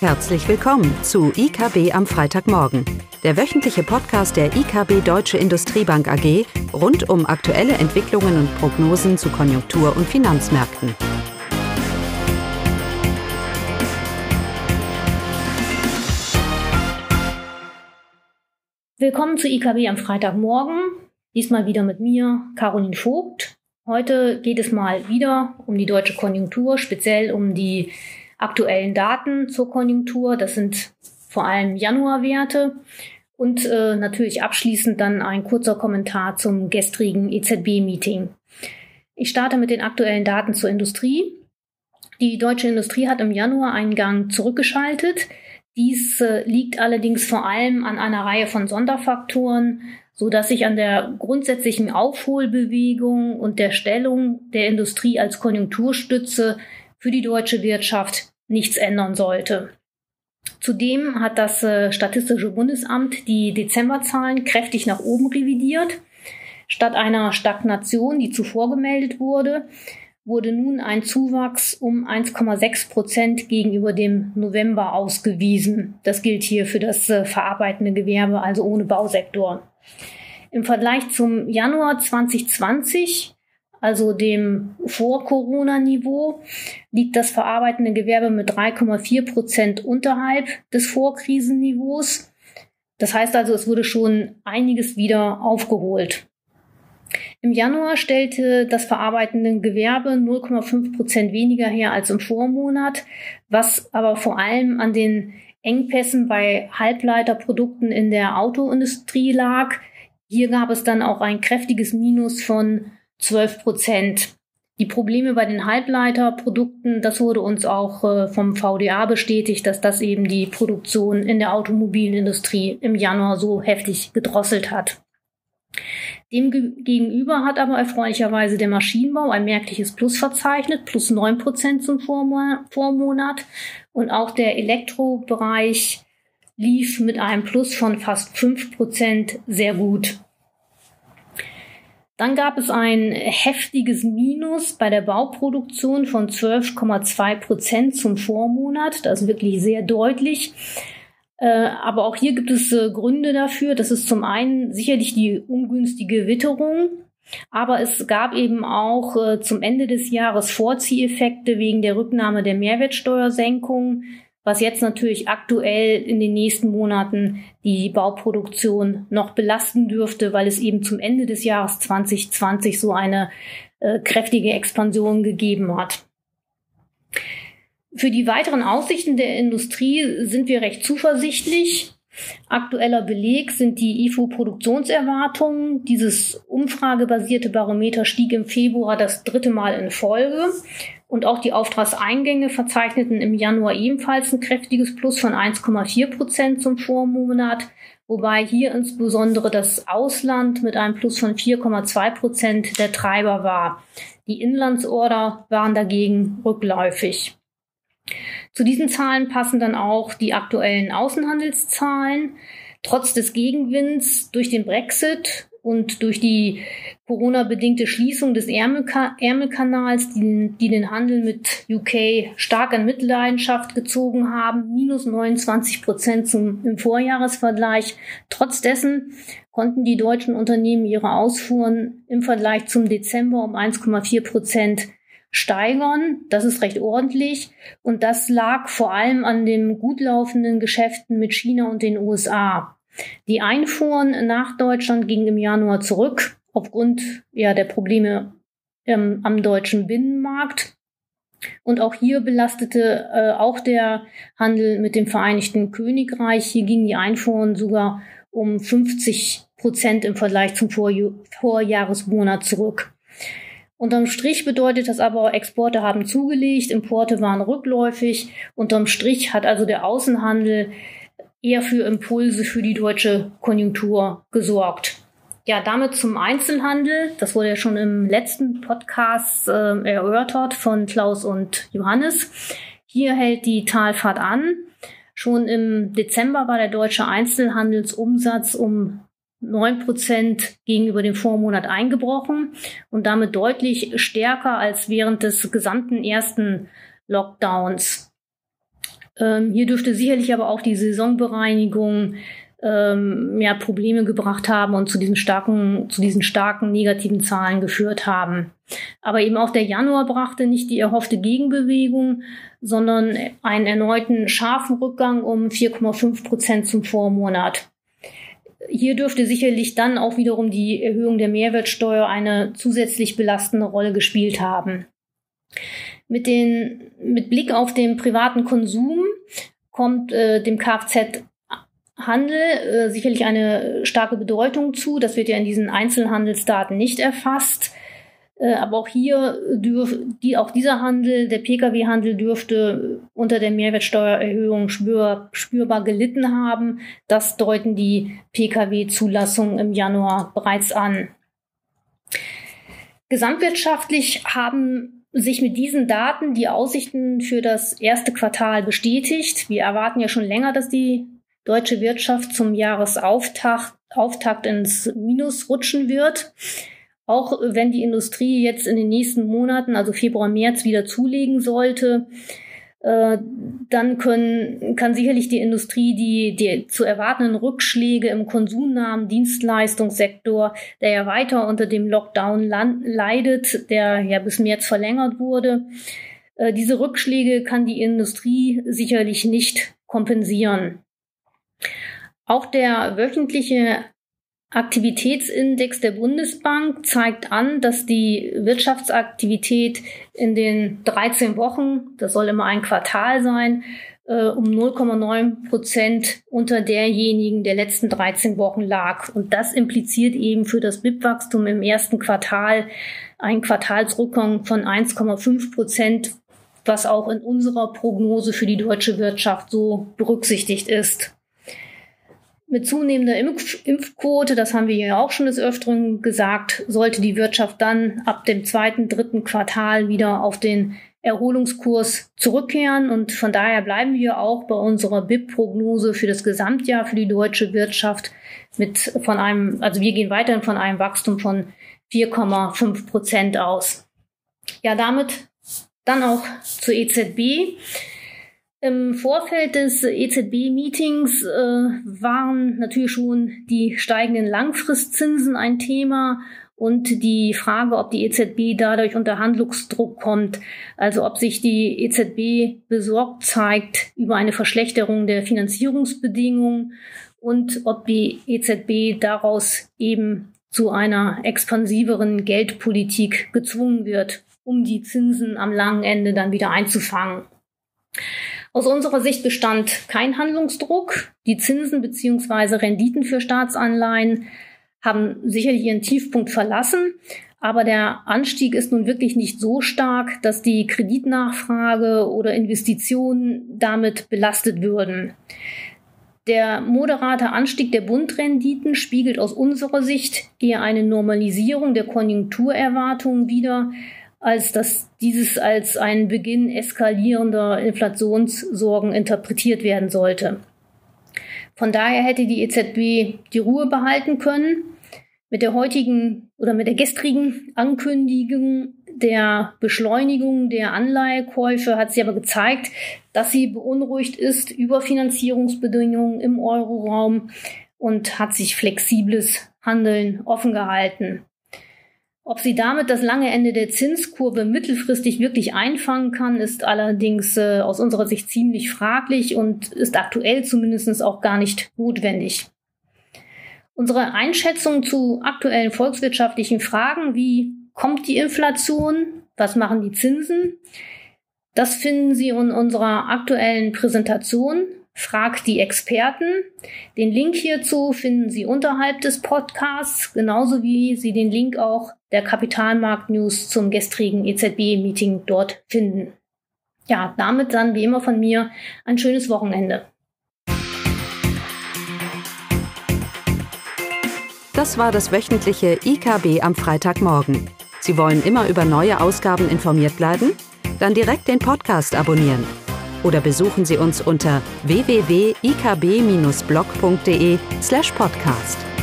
Herzlich willkommen zu IKB am Freitagmorgen, der wöchentliche Podcast der IKB Deutsche Industriebank AG rund um aktuelle Entwicklungen und Prognosen zu Konjunktur- und Finanzmärkten. Willkommen zu IKB am Freitagmorgen. Diesmal wieder mit mir, Caroline Vogt. Heute geht es mal wieder um die deutsche Konjunktur, speziell um die aktuellen Daten zur Konjunktur. Das sind vor allem Januarwerte. Und äh, natürlich abschließend dann ein kurzer Kommentar zum gestrigen EZB-Meeting. Ich starte mit den aktuellen Daten zur Industrie. Die deutsche Industrie hat im Januar einen Gang zurückgeschaltet. Dies äh, liegt allerdings vor allem an einer Reihe von Sonderfaktoren, so dass sich an der grundsätzlichen Aufholbewegung und der Stellung der Industrie als Konjunkturstütze für die deutsche Wirtschaft nichts ändern sollte. Zudem hat das äh, Statistische Bundesamt die Dezemberzahlen kräftig nach oben revidiert. Statt einer Stagnation, die zuvor gemeldet wurde, wurde nun ein Zuwachs um 1,6 Prozent gegenüber dem November ausgewiesen. Das gilt hier für das äh, verarbeitende Gewerbe, also ohne Bausektor. Im Vergleich zum Januar 2020 also dem Vor-Corona-Niveau, liegt das verarbeitende Gewerbe mit 3,4 Prozent unterhalb des Vorkrisenniveaus. Das heißt also, es wurde schon einiges wieder aufgeholt. Im Januar stellte das verarbeitende Gewerbe 0,5 Prozent weniger her als im Vormonat, was aber vor allem an den Engpässen bei Halbleiterprodukten in der Autoindustrie lag. Hier gab es dann auch ein kräftiges Minus von 12 Prozent. Die Probleme bei den Halbleiterprodukten, das wurde uns auch äh, vom VDA bestätigt, dass das eben die Produktion in der Automobilindustrie im Januar so heftig gedrosselt hat. Demgegenüber hat aber erfreulicherweise der Maschinenbau ein merkliches Plus verzeichnet, plus 9 Prozent zum Vormonat. Und auch der Elektrobereich lief mit einem Plus von fast 5 Prozent sehr gut. Dann gab es ein heftiges Minus bei der Bauproduktion von 12,2 Prozent zum Vormonat. Das ist wirklich sehr deutlich. Äh, aber auch hier gibt es äh, Gründe dafür. Das ist zum einen sicherlich die ungünstige Witterung. Aber es gab eben auch äh, zum Ende des Jahres Vorzieheffekte wegen der Rücknahme der Mehrwertsteuersenkung, was jetzt natürlich aktuell in den nächsten Monaten die Bauproduktion noch belasten dürfte, weil es eben zum Ende des Jahres 2020 so eine äh, kräftige Expansion gegeben hat. Für die weiteren Aussichten der Industrie sind wir recht zuversichtlich. Aktueller Beleg sind die IFO-Produktionserwartungen. Dieses umfragebasierte Barometer stieg im Februar das dritte Mal in Folge. Und auch die Auftragseingänge verzeichneten im Januar ebenfalls ein kräftiges Plus von 1,4 Prozent zum Vormonat, wobei hier insbesondere das Ausland mit einem Plus von 4,2 Prozent der Treiber war. Die Inlandsorder waren dagegen rückläufig. Zu diesen Zahlen passen dann auch die aktuellen Außenhandelszahlen. Trotz des Gegenwinds durch den Brexit und durch die Corona-bedingte Schließung des Ärmelkanals, die, die, den Handel mit UK stark in Mitleidenschaft gezogen haben, minus 29 Prozent zum, im Vorjahresvergleich. Trotz dessen konnten die deutschen Unternehmen ihre Ausfuhren im Vergleich zum Dezember um 1,4 Prozent steigern. Das ist recht ordentlich. Und das lag vor allem an den gut laufenden Geschäften mit China und den USA. Die Einfuhren nach Deutschland gingen im Januar zurück aufgrund ja, der Probleme ähm, am deutschen Binnenmarkt. Und auch hier belastete äh, auch der Handel mit dem Vereinigten Königreich. Hier gingen die Einfuhren sogar um 50 Prozent im Vergleich zum Vorj Vorjahresmonat zurück. Unterm Strich bedeutet das aber, Exporte haben zugelegt, Importe waren rückläufig. Unterm Strich hat also der Außenhandel eher für Impulse für die deutsche Konjunktur gesorgt. Ja, damit zum Einzelhandel. Das wurde ja schon im letzten Podcast äh, erörtert von Klaus und Johannes. Hier hält die Talfahrt an. Schon im Dezember war der deutsche Einzelhandelsumsatz um 9 Prozent gegenüber dem Vormonat eingebrochen und damit deutlich stärker als während des gesamten ersten Lockdowns. Ähm, hier dürfte sicherlich aber auch die Saisonbereinigung ähm, ja, Probleme gebracht haben und zu diesen starken, zu diesen starken negativen Zahlen geführt haben. Aber eben auch der Januar brachte nicht die erhoffte Gegenbewegung, sondern einen erneuten scharfen Rückgang um 4,5 Prozent zum Vormonat. Hier dürfte sicherlich dann auch wiederum die Erhöhung der Mehrwertsteuer eine zusätzlich belastende Rolle gespielt haben. Mit, den, mit Blick auf den privaten Konsum kommt äh, dem Kfz Handel äh, sicherlich eine starke Bedeutung zu. Das wird ja in diesen Einzelhandelsdaten nicht erfasst. Äh, aber auch hier dürf, die, auch dieser Handel, der Pkw-Handel dürfte unter der Mehrwertsteuererhöhung spür, spürbar gelitten haben. Das deuten die Pkw-Zulassungen im Januar bereits an. Gesamtwirtschaftlich haben sich mit diesen Daten die Aussichten für das erste Quartal bestätigt. Wir erwarten ja schon länger, dass die deutsche Wirtschaft zum Jahresauftakt Auftakt ins Minus rutschen wird. Auch wenn die Industrie jetzt in den nächsten Monaten, also Februar, März, wieder zulegen sollte, äh, dann können, kann sicherlich die Industrie die, die zu erwartenden Rückschläge im konsumnahen Dienstleistungssektor, der ja weiter unter dem Lockdown leidet, der ja bis März verlängert wurde, äh, diese Rückschläge kann die Industrie sicherlich nicht kompensieren. Auch der wöchentliche Aktivitätsindex der Bundesbank zeigt an, dass die Wirtschaftsaktivität in den 13 Wochen, das soll immer ein Quartal sein, äh, um 0,9 Prozent unter derjenigen der letzten 13 Wochen lag. Und das impliziert eben für das BIP-Wachstum im ersten Quartal ein Quartalsrückgang von 1,5 Prozent, was auch in unserer Prognose für die deutsche Wirtschaft so berücksichtigt ist. Mit zunehmender Impf Impfquote, das haben wir ja auch schon des Öfteren gesagt, sollte die Wirtschaft dann ab dem zweiten, dritten Quartal wieder auf den Erholungskurs zurückkehren. Und von daher bleiben wir auch bei unserer BIP-Prognose für das Gesamtjahr für die deutsche Wirtschaft mit von einem, also wir gehen weiterhin von einem Wachstum von 4,5 Prozent aus. Ja, damit dann auch zur EZB. Im Vorfeld des EZB-Meetings äh, waren natürlich schon die steigenden Langfristzinsen ein Thema und die Frage, ob die EZB dadurch unter Handlungsdruck kommt, also ob sich die EZB besorgt zeigt über eine Verschlechterung der Finanzierungsbedingungen und ob die EZB daraus eben zu einer expansiveren Geldpolitik gezwungen wird, um die Zinsen am langen Ende dann wieder einzufangen. Aus unserer Sicht bestand kein Handlungsdruck. Die Zinsen bzw. Renditen für Staatsanleihen haben sicherlich ihren Tiefpunkt verlassen, aber der Anstieg ist nun wirklich nicht so stark, dass die Kreditnachfrage oder Investitionen damit belastet würden. Der moderate Anstieg der Bundrenditen spiegelt aus unserer Sicht eher eine Normalisierung der Konjunkturerwartungen wider, als dass dieses als ein Beginn eskalierender Inflationssorgen interpretiert werden sollte. Von daher hätte die EZB die Ruhe behalten können. Mit der heutigen oder mit der gestrigen Ankündigung der Beschleunigung der Anleihekäufe hat sie aber gezeigt, dass sie beunruhigt ist über Finanzierungsbedingungen im Euroraum und hat sich flexibles Handeln offen gehalten. Ob sie damit das lange Ende der Zinskurve mittelfristig wirklich einfangen kann, ist allerdings äh, aus unserer Sicht ziemlich fraglich und ist aktuell zumindest auch gar nicht notwendig. Unsere Einschätzung zu aktuellen volkswirtschaftlichen Fragen wie kommt die Inflation, was machen die Zinsen, das finden Sie in unserer aktuellen Präsentation Fragt die Experten. Den Link hierzu finden Sie unterhalb des Podcasts, genauso wie Sie den Link auch der Kapitalmarkt News zum gestrigen EZB-Meeting dort finden. Ja, damit dann wie immer von mir ein schönes Wochenende. Das war das wöchentliche IKB am Freitagmorgen. Sie wollen immer über neue Ausgaben informiert bleiben? Dann direkt den Podcast abonnieren oder besuchen Sie uns unter www.ikb-blog.de/podcast.